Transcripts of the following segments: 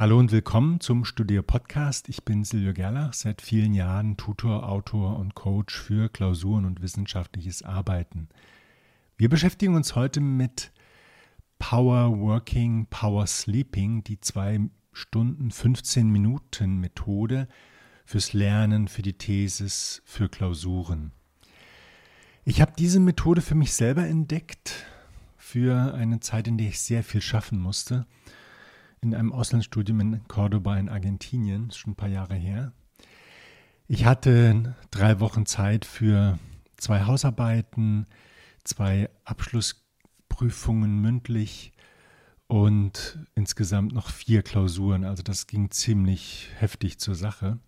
Hallo und willkommen zum Studio Podcast. Ich bin Silvio Gerlach, seit vielen Jahren Tutor, Autor und Coach für Klausuren und wissenschaftliches Arbeiten. Wir beschäftigen uns heute mit Power Working, Power Sleeping, die zwei Stunden 15 Minuten Methode fürs Lernen, für die Thesis, für Klausuren. Ich habe diese Methode für mich selber entdeckt, für eine Zeit, in der ich sehr viel schaffen musste in einem Auslandsstudium in Cordoba in Argentinien, ist schon ein paar Jahre her. Ich hatte drei Wochen Zeit für zwei Hausarbeiten, zwei Abschlussprüfungen mündlich und insgesamt noch vier Klausuren. Also das ging ziemlich heftig zur Sache.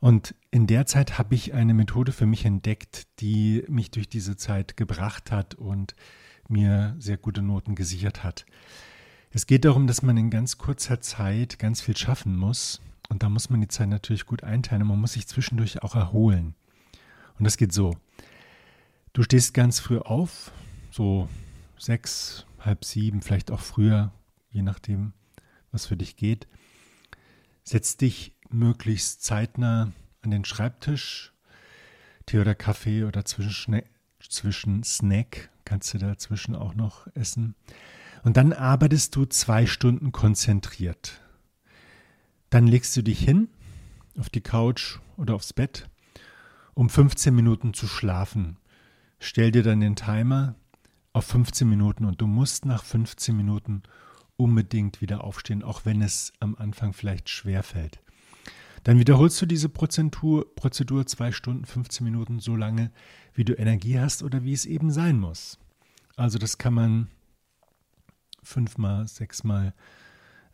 Und in der Zeit habe ich eine Methode für mich entdeckt, die mich durch diese Zeit gebracht hat und mir sehr gute Noten gesichert hat. Es geht darum, dass man in ganz kurzer Zeit ganz viel schaffen muss. Und da muss man die Zeit natürlich gut einteilen. Man muss sich zwischendurch auch erholen. Und das geht so. Du stehst ganz früh auf, so sechs, halb sieben, vielleicht auch früher, je nachdem, was für dich geht. Setz dich möglichst zeitnah an den Schreibtisch, Tee oder Kaffee oder zwischen, zwischen Snack kannst du dazwischen auch noch essen. Und dann arbeitest du zwei Stunden konzentriert. Dann legst du dich hin auf die Couch oder aufs Bett, um 15 Minuten zu schlafen. Stell dir dann den Timer auf 15 Minuten und du musst nach 15 Minuten unbedingt wieder aufstehen, auch wenn es am Anfang vielleicht schwer fällt. Dann wiederholst du diese Prozedur, Prozedur zwei Stunden, 15 Minuten so lange, wie du Energie hast oder wie es eben sein muss. Also das kann man fünfmal, sechsmal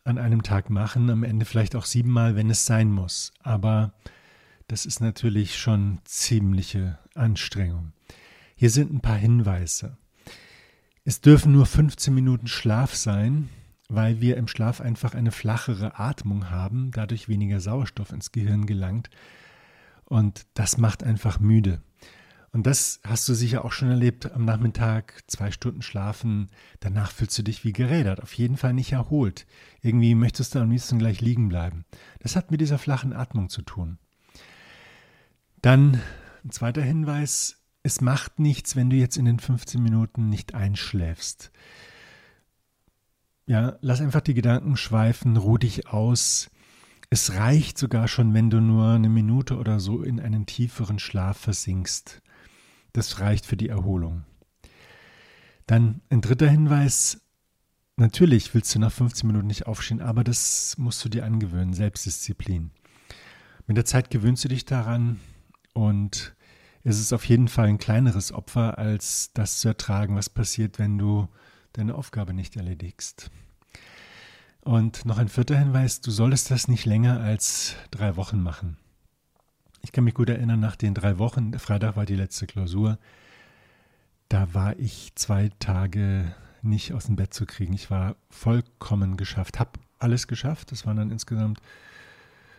an einem Tag machen, am Ende vielleicht auch siebenmal, wenn es sein muss. Aber das ist natürlich schon ziemliche Anstrengung. Hier sind ein paar Hinweise. Es dürfen nur 15 Minuten Schlaf sein, weil wir im Schlaf einfach eine flachere Atmung haben, dadurch weniger Sauerstoff ins Gehirn gelangt. Und das macht einfach müde. Und das hast du sicher auch schon erlebt. Am Nachmittag zwei Stunden schlafen, danach fühlst du dich wie gerädert, auf jeden Fall nicht erholt. Irgendwie möchtest du am liebsten gleich liegen bleiben. Das hat mit dieser flachen Atmung zu tun. Dann ein zweiter Hinweis, es macht nichts, wenn du jetzt in den 15 Minuten nicht einschläfst. Ja, lass einfach die Gedanken schweifen, ruh dich aus. Es reicht sogar schon, wenn du nur eine Minute oder so in einen tieferen Schlaf versinkst. Das reicht für die Erholung. Dann ein dritter Hinweis. Natürlich willst du nach 15 Minuten nicht aufstehen, aber das musst du dir angewöhnen, Selbstdisziplin. Mit der Zeit gewöhnst du dich daran und es ist auf jeden Fall ein kleineres Opfer, als das zu ertragen, was passiert, wenn du deine Aufgabe nicht erledigst. Und noch ein vierter Hinweis, du solltest das nicht länger als drei Wochen machen. Ich kann mich gut erinnern, nach den drei Wochen, Freitag war die letzte Klausur, da war ich zwei Tage nicht aus dem Bett zu kriegen. Ich war vollkommen geschafft, habe alles geschafft. Das waren dann insgesamt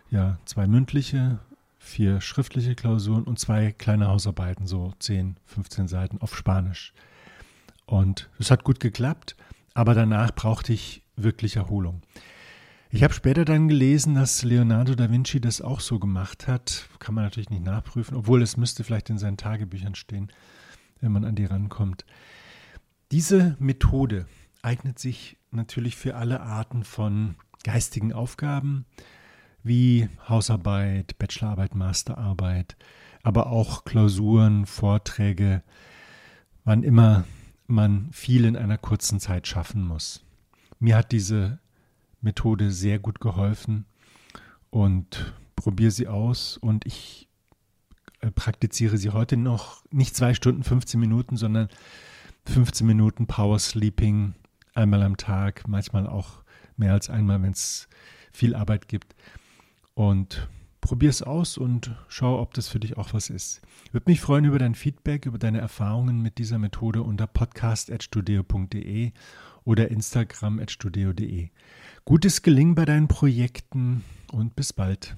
ja zwei mündliche, vier schriftliche Klausuren und zwei kleine Hausarbeiten, so 10, 15 Seiten auf Spanisch. Und es hat gut geklappt, aber danach brauchte ich wirklich Erholung. Ich habe später dann gelesen, dass Leonardo da Vinci das auch so gemacht hat. Kann man natürlich nicht nachprüfen, obwohl es müsste vielleicht in seinen Tagebüchern stehen, wenn man an die rankommt. Diese Methode eignet sich natürlich für alle Arten von geistigen Aufgaben wie Hausarbeit, Bachelorarbeit, Masterarbeit, aber auch Klausuren, Vorträge, wann immer man viel in einer kurzen Zeit schaffen muss. Mir hat diese Methode sehr gut geholfen und probiere sie aus und ich äh, praktiziere sie heute noch nicht zwei Stunden, 15 Minuten, sondern 15 Minuten Power Sleeping einmal am Tag, manchmal auch mehr als einmal, wenn es viel Arbeit gibt. Und probier es aus und schau, ob das für dich auch was ist. Würde mich freuen über dein Feedback, über deine Erfahrungen mit dieser Methode unter podcast.studio.de oder instagram.studio.de. Gutes Gelingen bei deinen Projekten und bis bald.